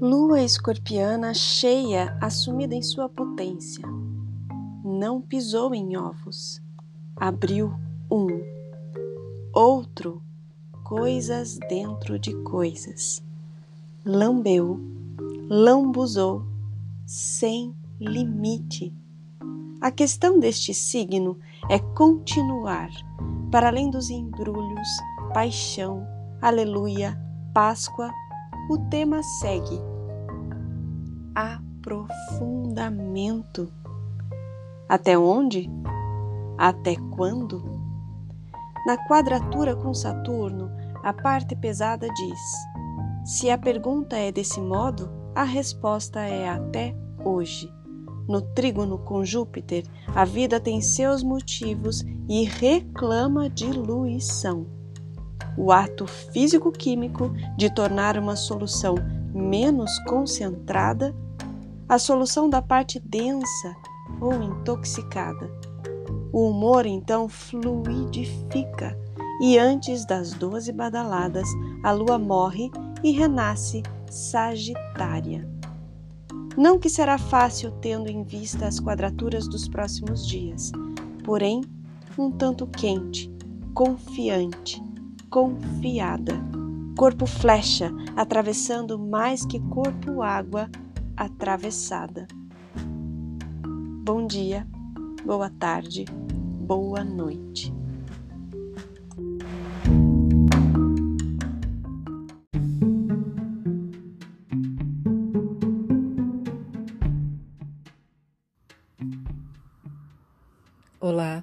Lua escorpiana cheia, assumida em sua potência. Não pisou em ovos. Abriu um. Outro, coisas dentro de coisas. Lambeu, lambuzou, sem limite. A questão deste signo é continuar, para além dos embrulhos, paixão, aleluia, Páscoa, o tema segue aprofundamento. Até onde? Até quando? Na quadratura com Saturno, a parte pesada diz: se a pergunta é desse modo, a resposta é até hoje. No trígono com Júpiter, a vida tem seus motivos e reclama diluição. O ato físico-químico de tornar uma solução menos concentrada, a solução da parte densa ou intoxicada. O humor então fluidifica e antes das doze badaladas a lua morre e renasce Sagitária. Não que será fácil tendo em vista as quadraturas dos próximos dias, porém, um tanto quente, confiante, confiada. Corpo flecha, atravessando mais que corpo água atravessada. Bom dia, boa tarde, boa noite. Olá,